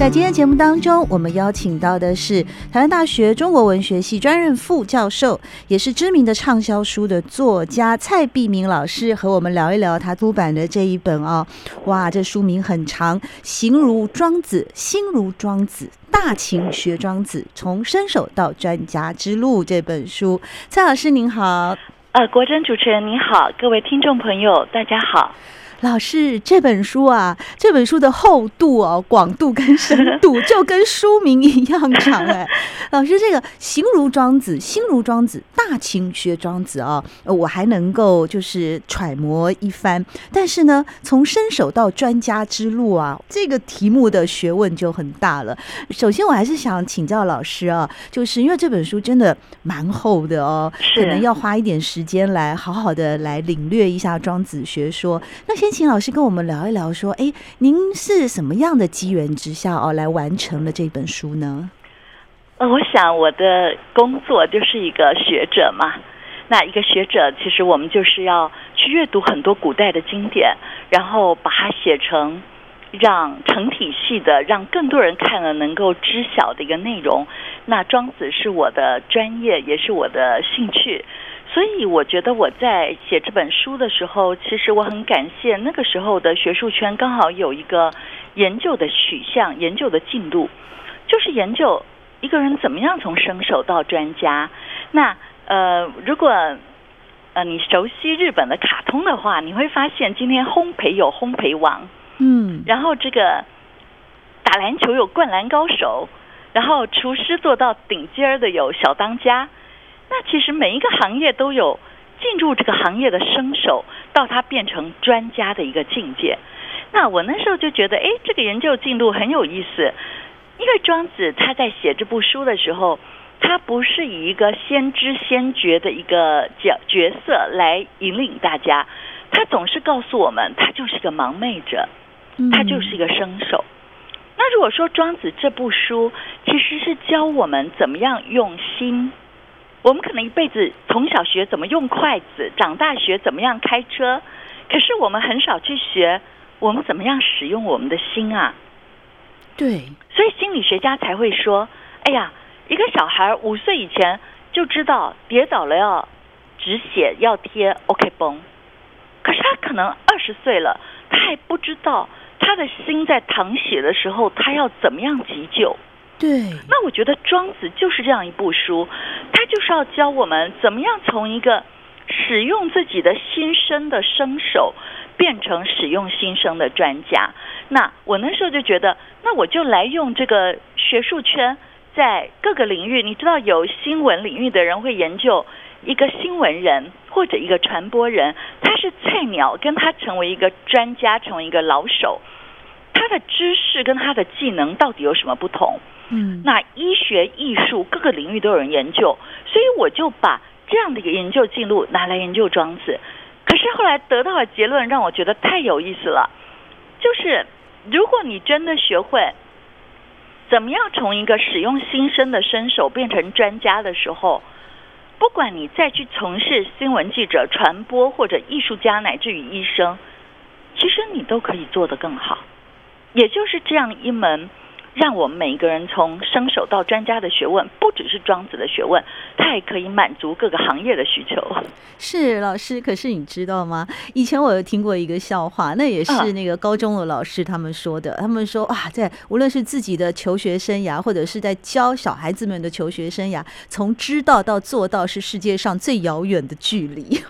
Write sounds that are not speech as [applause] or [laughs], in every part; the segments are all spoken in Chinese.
在今天节目当中，我们邀请到的是台湾大学中国文学系专任副教授，也是知名的畅销书的作家蔡碧明老师，和我们聊一聊他出版的这一本哦。哇，这书名很长，《形如庄子，心如庄子，大秦学庄子，从生手到专家之路》这本书。蔡老师您好，呃，国珍主持人您好，各位听众朋友大家好。老师，这本书啊，这本书的厚度哦、广度跟深度 [laughs] 就跟书名一样长哎。[laughs] 老师，这个形如庄子，心如庄子，大情学庄子啊，我还能够就是揣摩一番。但是呢，从伸手到专家之路啊，这个题目的学问就很大了。首先，我还是想请教老师啊，就是因为这本书真的蛮厚的哦，可能要花一点时间来好好的来领略一下庄子学说。那先。请老师跟我们聊一聊，说，哎，您是什么样的机缘之下哦，来完成了这本书呢？呃，我想我的工作就是一个学者嘛。那一个学者，其实我们就是要去阅读很多古代的经典，然后把它写成让成体系的，让更多人看了能够知晓的一个内容。那庄子是我的专业，也是我的兴趣。所以我觉得我在写这本书的时候，其实我很感谢那个时候的学术圈刚好有一个研究的取向、研究的进度，就是研究一个人怎么样从生手到专家。那呃，如果呃你熟悉日本的卡通的话，你会发现今天烘焙有烘焙王，嗯，然后这个打篮球有灌篮高手，然后厨师做到顶尖的有小当家。那其实每一个行业都有进入这个行业的生手，到他变成专家的一个境界。那我那时候就觉得，哎，这个研究进度很有意思。因为庄子他在写这部书的时候，他不是以一个先知先觉的一个角角色来引领大家，他总是告诉我们，他就是一个盲昧者，他就是一个生手。那如果说庄子这部书其实是教我们怎么样用心。我们可能一辈子从小学怎么用筷子，长大学怎么样开车，可是我们很少去学我们怎么样使用我们的心啊。对，所以心理学家才会说：“哎呀，一个小孩五岁以前就知道跌倒了要止血，要贴 OK 绷，可是他可能二十岁了，他还不知道他的心在淌血的时候，他要怎么样急救。”对，那我觉得庄子就是这样一部书，他就是要教我们怎么样从一个使用自己的心声的生手，变成使用心声的专家。那我那时候就觉得，那我就来用这个学术圈，在各个领域，你知道有新闻领域的人会研究一个新闻人或者一个传播人，他是菜鸟，跟他成为一个专家，成为一个老手，他的知识跟他的技能到底有什么不同？嗯，那医学、艺术各个领域都有人研究，所以我就把这样的一个研究记录拿来研究庄子。可是后来得到的结论让我觉得太有意思了，就是如果你真的学会怎么样从一个使用心声的身手变成专家的时候，不管你再去从事新闻记者、传播或者艺术家，乃至于医生，其实你都可以做得更好。也就是这样一门。让我们每一个人从生手到专家的学问，不只是庄子的学问，它也可以满足各个行业的需求。是老师，可是你知道吗？以前我有听过一个笑话，那也是那个高中的老师他们说的。他们说啊，在无论是自己的求学生涯，或者是在教小孩子们的求学生涯，从知道到做到是世界上最遥远的距离。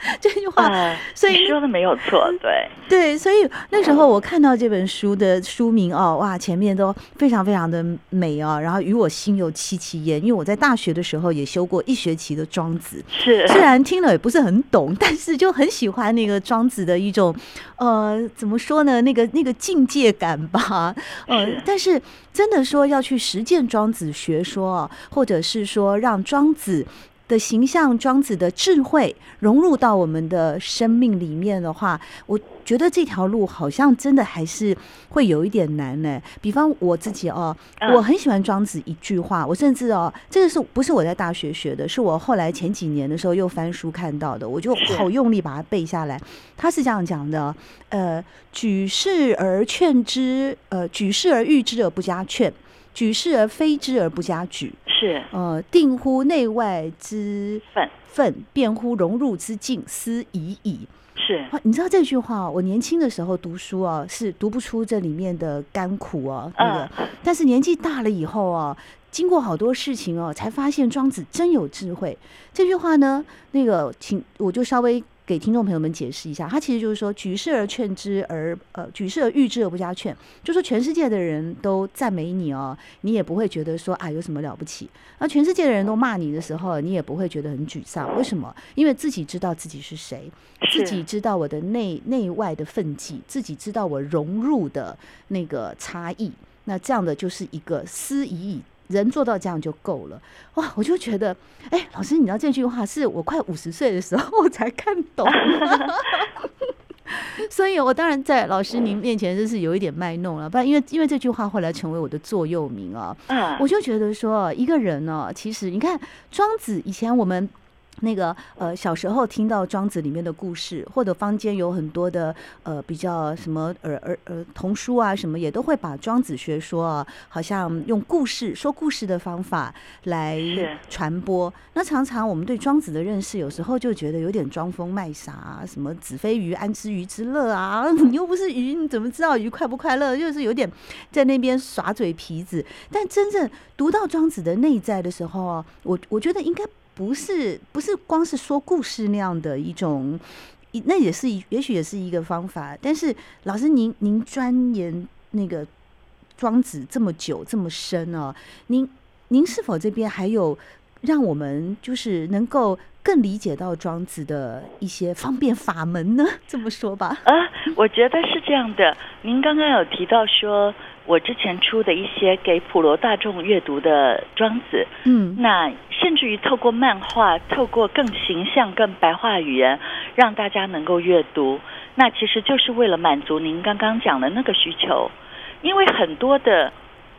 [laughs] 这句话，呃、所以你说的没有错，对 [laughs] 对，所以那时候我看到这本书的书名哦，哇，前面都非常非常的美哦，然后与我心有戚戚焉，因为我在大学的时候也修过一学期的庄子，是虽然听了也不是很懂，但是就很喜欢那个庄子的一种呃，怎么说呢，那个那个境界感吧，呃，是但是真的说要去实践庄子学说，或者是说让庄子。的形象，庄子的智慧融入到我们的生命里面的话，我觉得这条路好像真的还是会有一点难呢。比方我自己哦，我很喜欢庄子一句话，我甚至哦，这个是不是我在大学学的？是我后来前几年的时候又翻书看到的，我就好用力把它背下来。他是这样讲的：呃，举世而劝之，呃，举世而誉之而不加劝。举世而非之而不加举，是呃，定乎内外之分，分辩乎融入之境，斯已矣。是，你知道这句话，我年轻的时候读书啊，是读不出这里面的甘苦啊，那个。嗯、但是年纪大了以后啊，经过好多事情哦、啊，才发现庄子真有智慧。这句话呢，那个，请我就稍微。给听众朋友们解释一下，他其实就是说，举世而劝之而呃，举世而誉之而不加劝，就说全世界的人都赞美你哦，你也不会觉得说啊有什么了不起；而全世界的人都骂你的时候，你也不会觉得很沮丧。为什么？因为自己知道自己是谁，自己知道我的内内外的分际，自己知道我融入的那个差异。那这样的就是一个斯已矣。人做到这样就够了哇！我就觉得，哎，老师，你知道这句话是我快五十岁的时候我才看懂，[laughs] 所以我当然在老师您面前就是有一点卖弄了，不然因为因为这句话后来成为我的座右铭啊，我就觉得说一个人呢，其实你看庄子以前我们。那个呃，小时候听到庄子里面的故事，或者坊间有很多的呃比较什么儿儿儿童书啊，什么也都会把庄子学说啊，好像用故事说故事的方法来传播。那常常我们对庄子的认识，有时候就觉得有点装疯卖傻啊，什么子非鱼，安知鱼之乐啊？[laughs] 你又不是鱼，你怎么知道鱼快不快乐？就是有点在那边耍嘴皮子。但真正读到庄子的内在的时候啊，我我觉得应该。不是不是光是说故事那样的一种，那也是也许也是一个方法。但是老师您您钻研那个庄子这么久这么深哦，您您是否这边还有让我们就是能够更理解到庄子的一些方便法门呢？这么说吧。啊，我觉得是这样的。您刚刚有提到说。我之前出的一些给普罗大众阅读的庄子，嗯，那甚至于透过漫画，透过更形象、更白话语言，让大家能够阅读，那其实就是为了满足您刚刚讲的那个需求。因为很多的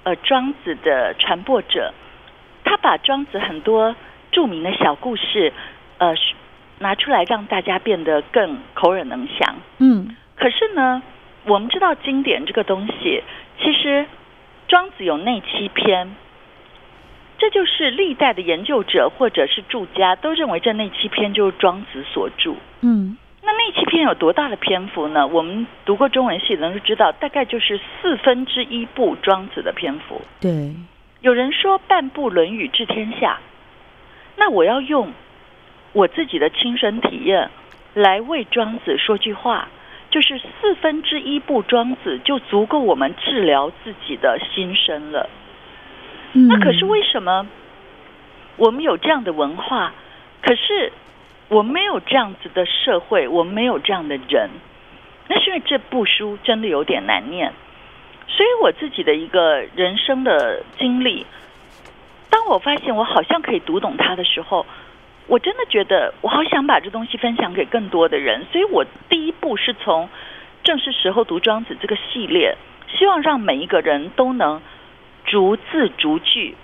呃庄子的传播者，他把庄子很多著名的小故事，呃拿出来让大家变得更口耳能详，嗯，可是呢，我们知道经典这个东西。有内七篇，这就是历代的研究者或者是注家都认为这内七篇就是庄子所著。嗯，那内七篇有多大的篇幅呢？我们读过中文系的人都知道，大概就是四分之一部庄子的篇幅。对，有人说半部《论语》治天下，那我要用我自己的亲身体验来为庄子说句话。就是四分之一部庄子就足够我们治疗自己的心声了。那可是为什么我们有这样的文化，可是我们没有这样子的社会，我们没有这样的人？那是因为这部书真的有点难念。所以我自己的一个人生的经历，当我发现我好像可以读懂它的时候。我真的觉得，我好想把这东西分享给更多的人，所以我第一步是从正是时候读庄子这个系列，希望让每一个人都能逐字逐句，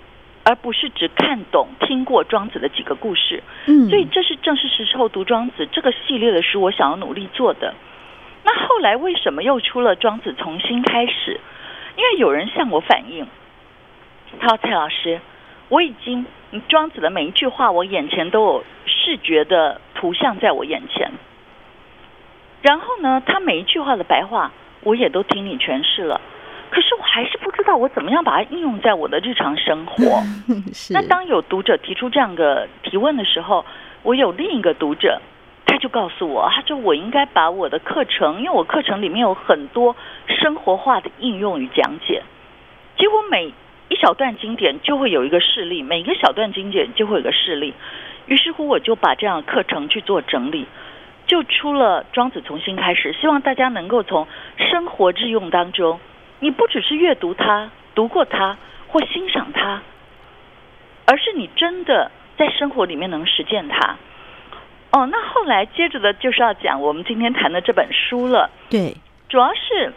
而不是只看懂听过庄子的几个故事。嗯，所以这是正是时候读庄子这个系列的书，我想要努力做的。那后来为什么又出了庄子重新开始？因为有人向我反映，他说：“蔡老师。”我已经，庄子的每一句话，我眼前都有视觉的图像在我眼前。然后呢，他每一句话的白话，我也都听你诠释了。可是我还是不知道我怎么样把它应用在我的日常生活。[laughs] 是那当有读者提出这样的提问的时候，我有另一个读者，他他就告诉我，他说我应该把我的课程，因为我课程里面有很多生活化的应用与讲解，结果每一小段经典就会有一个事例，每个小段经典就会有个事例，于是乎我就把这样的课程去做整理，就出了《庄子从新开始》，希望大家能够从生活日用当中，你不只是阅读它、读过它或欣赏它，而是你真的在生活里面能实践它。哦，那后来接着的就是要讲我们今天谈的这本书了。对，主要是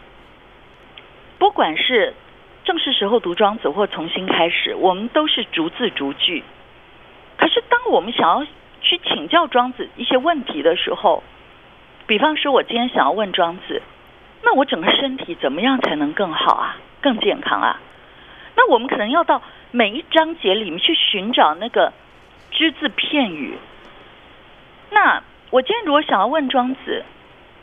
不管是正是时候读庄子，或重新开始，我们都是逐字逐句。可是当我们想要去请教庄子一些问题的时候，比方说，我今天想要问庄子，那我整个身体怎么样才能更好啊，更健康啊？那我们可能要到每一章节里面去寻找那个只字片语。那我今天如果想要问庄子，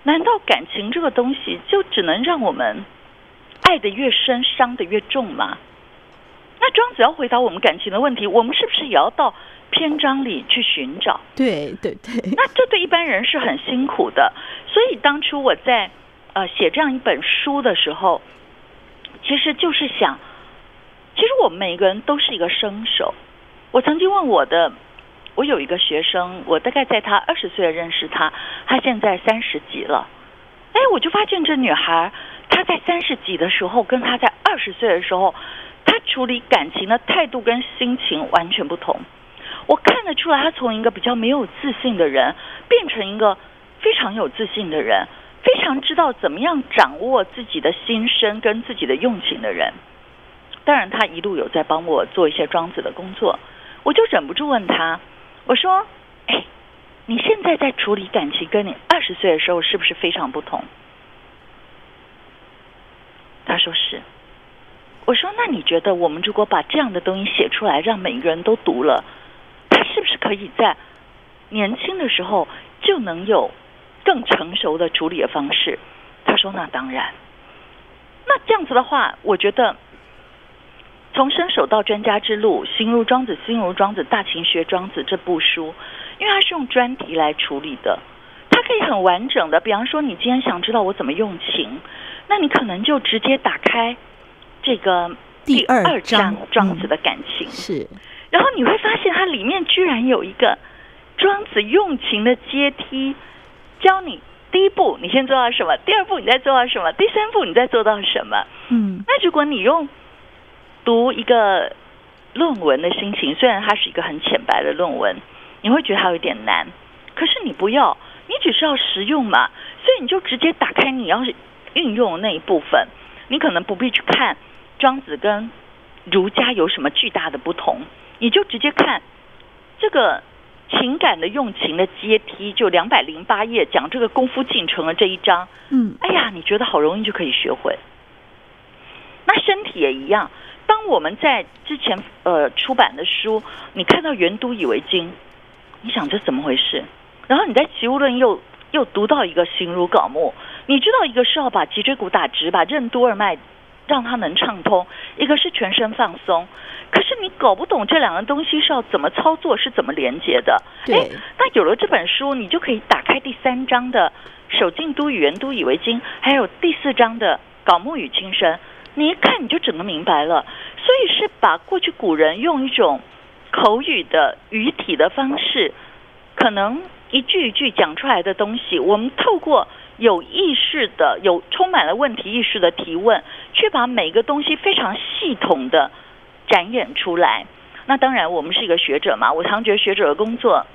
难道感情这个东西就只能让我们爱的越深，伤的越重吗？那庄子要回答我们感情的问题，我们是不是也要到篇章里去寻找？对对对。那这对一般人是很辛苦的。所以当初我在呃写这样一本书的时候，其实就是想，其实我们每一个人都是一个生手。我曾经问我的。我有一个学生，我大概在他二十岁认识他，他现在三十几了。哎，我就发现这女孩，她在三十几的时候，跟她在二十岁的时候，她处理感情的态度跟心情完全不同。我看得出来，她从一个比较没有自信的人，变成一个非常有自信的人，非常知道怎么样掌握自己的心声跟自己的用情的人。当然，她一路有在帮我做一些庄子的工作，我就忍不住问她。我说：“，你现在在处理感情，跟你二十岁的时候是不是非常不同？”他说是。我说：“那你觉得，我们如果把这样的东西写出来，让每个人都读了，他是不是可以在年轻的时候就能有更成熟的处理的方式？”他说：“那当然。”那这样子的话，我觉得。从伸手到专家之路，形如庄子，心如庄子，大秦学庄子这部书，因为它是用专题来处理的，它可以很完整的。比方说，你今天想知道我怎么用情，那你可能就直接打开这个第二章庄子的感情，是。然后你会发现，它里面居然有一个庄子用情的阶梯，教你第一步你先做到什么，第二步你再做到什么，第三步你再做到什么。嗯，那如果你用读一个论文的心情，虽然它是一个很浅白的论文，你会觉得它有点难。可是你不要，你只是要实用嘛，所以你就直接打开你要运用的那一部分。你可能不必去看庄子跟儒家有什么巨大的不同，你就直接看这个情感的用情的阶梯，就两百零八页讲这个功夫进程的这一章。嗯，哎呀，你觉得好容易就可以学会。那身体也一样。当我们在之前呃出版的书，你看到原都以为经，你想这怎么回事？然后你在齐物论又又读到一个形如槁木，你知道一个是要把脊椎骨打直，把任督二脉让它能畅通，一个是全身放松。可是你搞不懂这两个东西是要怎么操作，是怎么连接的？哎。那有了这本书，你就可以打开第三章的守静都与袁都以为经，还有第四章的槁木与轻声。你一看你就整个明白了，所以是把过去古人用一种口语的语体的方式，可能一句一句讲出来的东西，我们透过有意识的、有充满了问题意识的提问，去把每个东西非常系统的展演出来。那当然，我们是一个学者嘛，我常觉得学者的工作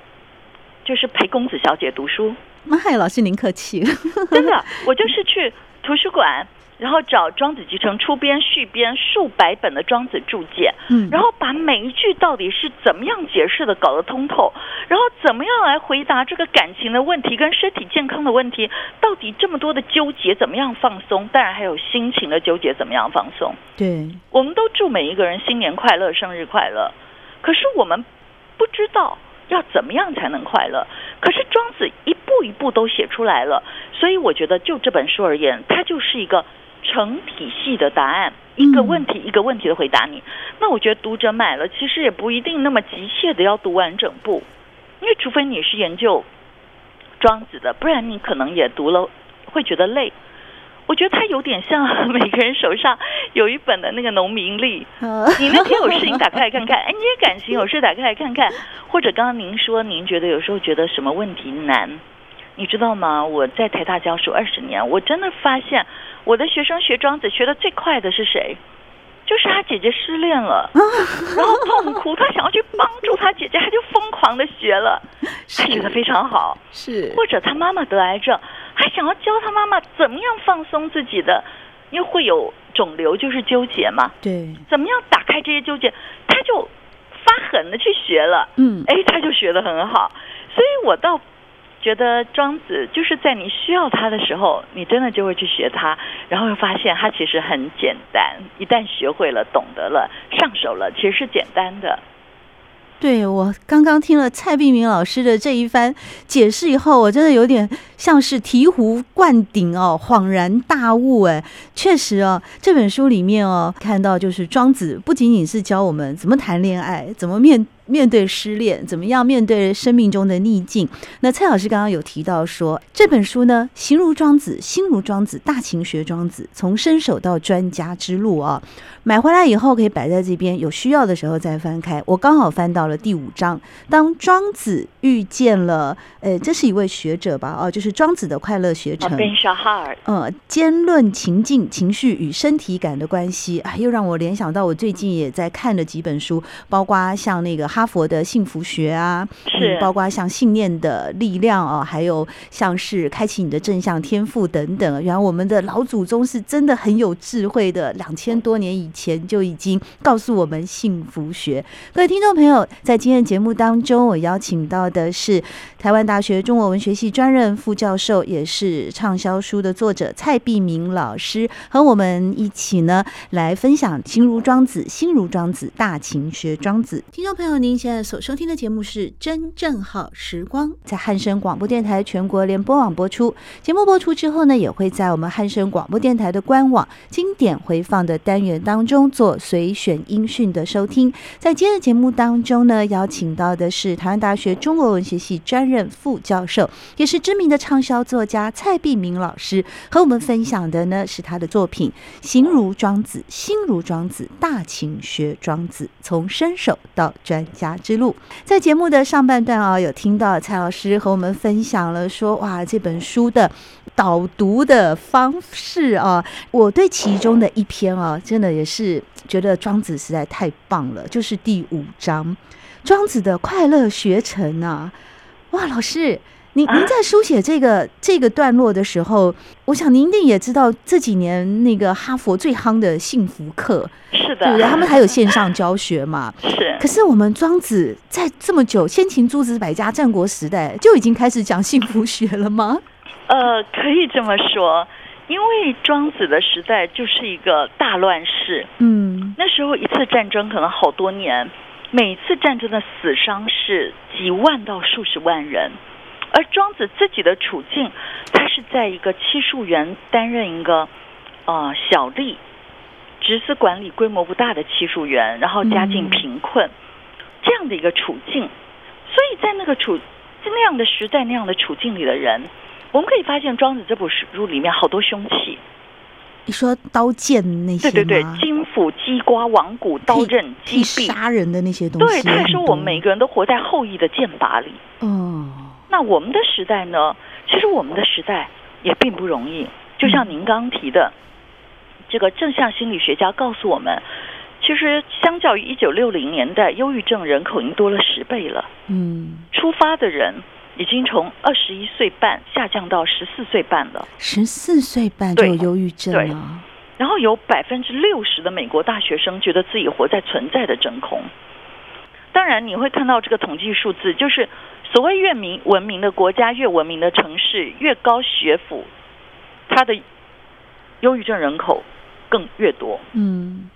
就是陪公子小姐读书。妈呀，老师您客气，[laughs] [laughs] 真的，我就是去图书馆。然后找《庄子集成》出编续编数百本的庄子注解，嗯，然后把每一句到底是怎么样解释的搞得通透，然后怎么样来回答这个感情的问题跟身体健康的问题，到底这么多的纠结怎么样放松？当然还有心情的纠结怎么样放松？对，我们都祝每一个人新年快乐、生日快乐，可是我们不知道要怎么样才能快乐。可是庄子一步一步都写出来了，所以我觉得就这本书而言，它就是一个。成体系的答案，一个问题一个问题的回答你。那我觉得读者买了，其实也不一定那么急切的要读完整部，因为除非你是研究庄子的，不然你可能也读了会觉得累。我觉得他有点像 [laughs] 每个人手上有一本的那个农民历，你那天有事情打开来看看，[laughs] 哎，你也感情有事打开来看看，或者刚刚您说您觉得有时候觉得什么问题难，你知道吗？我在台大教书二十年，我真的发现我的学生学庄子学得最快的是谁？就是他姐姐失恋了，然后痛哭，他想要去帮助他姐姐，他就疯狂的学了，[laughs] 他学得非常好，是，或者他妈妈得癌症。还想要教他妈妈怎么样放松自己的，因为会有肿瘤，就是纠结嘛。对，怎么样打开这些纠结，他就发狠的去学了。嗯，哎，他就学得很好。所以我倒觉得庄子就是在你需要他的时候，你真的就会去学他，然后又发现他其实很简单。一旦学会了、懂得了、上手了，其实是简单的。对，我刚刚听了蔡碧明老师的这一番解释以后，我真的有点像是醍醐灌顶哦，恍然大悟哎，确实哦，这本书里面哦，看到就是庄子不仅仅是教我们怎么谈恋爱，怎么面。面对失恋，怎么样面对生命中的逆境？那蔡老师刚刚有提到说，这本书呢，形如庄子，心如庄子，大情学庄子，从伸手到专家之路啊。买回来以后可以摆在这边，有需要的时候再翻开。我刚好翻到了第五章，当庄子遇见了，呃，这是一位学者吧？哦，就是庄子的快乐学程。Ben Shahar。呃，兼论情境、情绪与身体感的关系，啊，又让我联想到我最近也在看的几本书，包括像那个。哈佛的幸福学啊，是、嗯、包括像信念的力量啊，还有像是开启你的正向天赋等等。原来我们的老祖宗是真的很有智慧的，两千多年以前就已经告诉我们幸福学。各位听众朋友，在今天的节目当中，我邀请到的是台湾大学中国文学系专任副教授，也是畅销书的作者蔡碧明老师，和我们一起呢来分享《心如庄子》，心如庄子，大情学庄子。听众朋友。您现在所收听的节目是《真正好时光》，在汉声广播电台全国联播网播出。节目播出之后呢，也会在我们汉声广播电台的官网经典回放的单元当中做随选音讯的收听。在今天的节目当中呢，邀请到的是台湾大学中国文学系专任副教授，也是知名的畅销作家蔡碧明老师，和我们分享的呢是他的作品《形如庄子》，心如庄子，大情学庄子，从生手到专家之路，在节目的上半段啊，有听到蔡老师和我们分享了说，哇，这本书的导读的方式啊，我对其中的一篇啊，真的也是觉得庄子实在太棒了，就是第五章庄子的快乐学成啊，哇，老师。您您在书写这个这个段落的时候，我想您一定也知道这几年那个哈佛最夯的幸福课，是的，对不对？他们还有线上教学嘛？[laughs] 是。可是我们庄子在这么久，先秦诸子百家战国时代就已经开始讲幸福学了吗？[laughs] 呃，可以这么说，因为庄子的时代就是一个大乱世，嗯，那时候一次战争可能好多年，每次战争的死伤是几万到数十万人。而庄子自己的处境，他是在一个漆树园担任一个呃小吏，职司管理规模不大的漆树园，然后家境贫困，这样的一个处境。所以在那个处在那样的时代那样的处境里的人，我们可以发现庄子这部书里面好多凶器。你说刀剑那些对对对，金斧、鸡瓜、王骨、刀刃、击毙、杀人的那些东西。对，他说我们每个人都活在后羿的剑拔里。哦。那我们的时代呢？其实我们的时代也并不容易。就像您刚提的，这个正向心理学家告诉我们，其实相较于一九六零年代，忧郁症人口已经多了十倍了。嗯，出发的人已经从二十一岁半下降到十四岁半了。十四岁半就有忧郁症了。对。然后有百分之六十的美国大学生觉得自己活在存在的真空。当然，你会看到这个统计数字，就是。所谓越明文明的国家，越文明的城市，越高学府，它的忧郁症人口更越多。嗯，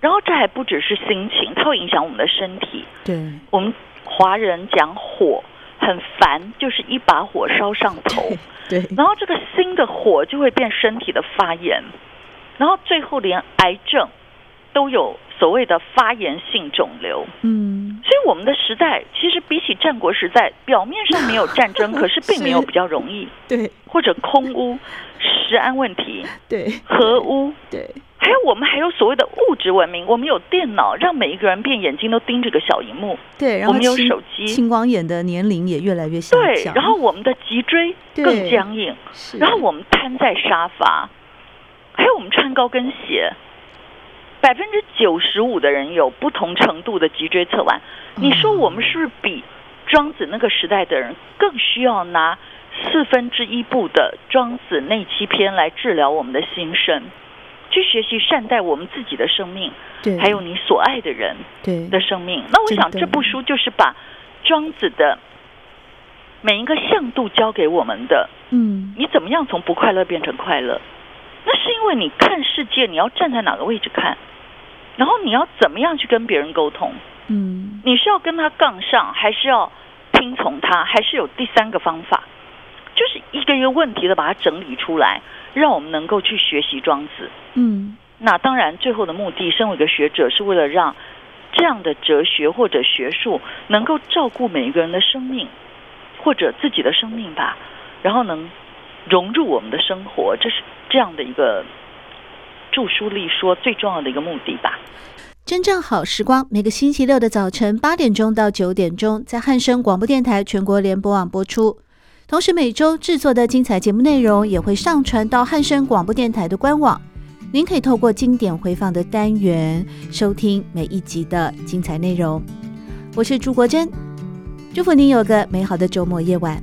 然后这还不只是心情，它会影响我们的身体。对，我们华人讲火很烦，就是一把火烧上头。[laughs] 对，然后这个心的火就会变身体的发炎，然后最后连癌症都有所谓的发炎性肿瘤。嗯，所以我们的时代其实比起战国时代，表面上没有战争，[laughs] 可是并没有比较容易。对，或者空污、食安问题，对，核污，对。还有我们还有所谓的物质文明，我们有电脑，让每一个人变眼睛都盯着个小荧幕。对，然后我们有手机，青光眼的年龄也越来越小。对，然后我们的脊椎更僵硬，然后我们瘫在沙发，还有我们穿高跟鞋，百分之九十五的人有不同程度的脊椎侧弯。你说我们是不是比庄子那个时代的人更需要拿四分之一部的《庄子内七篇》来治疗我们的心身？去学习善待我们自己的生命，对，还有你所爱的人的生命。那我想这部书就是把庄子的每一个向度教给我们的。嗯，你怎么样从不快乐变成快乐？那是因为你看世界，你要站在哪个位置看，然后你要怎么样去跟别人沟通？嗯，你是要跟他杠上，还是要听从他，还是有第三个方法？就是一个一个问题的把它整理出来。让我们能够去学习庄子。嗯，那当然，最后的目的，身为一个学者，是为了让这样的哲学或者学术能够照顾每一个人的生命，或者自己的生命吧，然后能融入我们的生活，这是这样的一个著书立说最重要的一个目的吧。真正好时光，每个星期六的早晨八点钟到九点钟，在汉声广播电台全国联播网播出。同时，每周制作的精彩节目内容也会上传到汉声广播电台的官网。您可以透过经典回放的单元收听每一集的精彩内容。我是朱国珍，祝福您有个美好的周末夜晚。